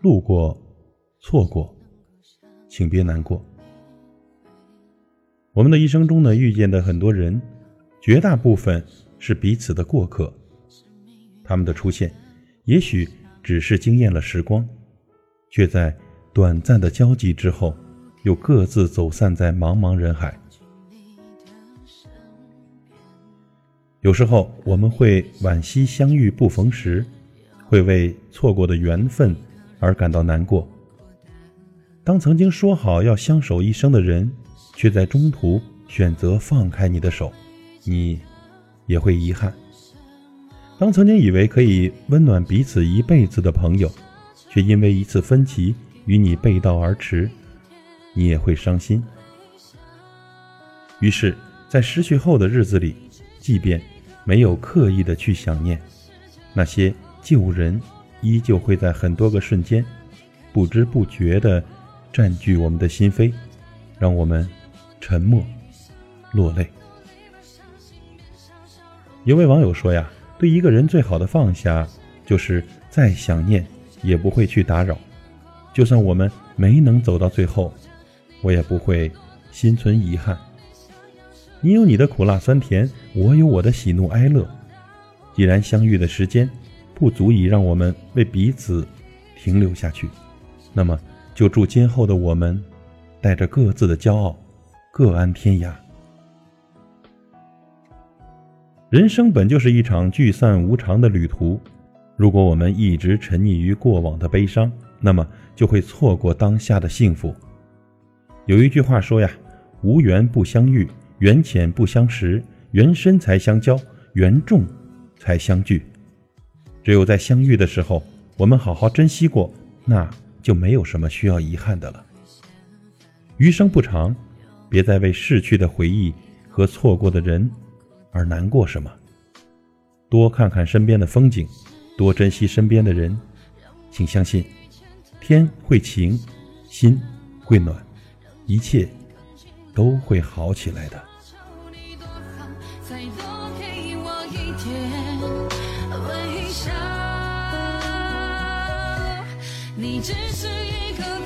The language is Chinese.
路过，错过，请别难过。我们的一生中呢，遇见的很多人，绝大部分是彼此的过客。他们的出现，也许只是惊艳了时光，却在短暂的交集之后，又各自走散在茫茫人海。有时候我们会惋惜相遇不逢时，会为错过的缘分而感到难过。当曾经说好要相守一生的人，却在中途选择放开你的手，你也会遗憾。当曾经以为可以温暖彼此一辈子的朋友，却因为一次分歧与你背道而驰，你也会伤心。于是，在失去后的日子里，即便没有刻意的去想念，那些旧人依旧会在很多个瞬间，不知不觉地占据我们的心扉，让我们。沉默，落泪。有位网友说呀：“对一个人最好的放下，就是再想念也不会去打扰。就算我们没能走到最后，我也不会心存遗憾。你有你的苦辣酸甜，我有我的喜怒哀乐。既然相遇的时间不足以让我们为彼此停留下去，那么就祝今后的我们带着各自的骄傲。”各安天涯。人生本就是一场聚散无常的旅途，如果我们一直沉溺于过往的悲伤，那么就会错过当下的幸福。有一句话说呀：“无缘不相遇，缘浅不相识，缘深才相交，缘重才相聚。”只有在相遇的时候，我们好好珍惜过，那就没有什么需要遗憾的了。余生不长。别再为逝去的回忆和错过的人而难过什么，多看看身边的风景，多珍惜身边的人，请相信，天会晴，心会暖，一切都会好起来的。再多给我一点你只是一个。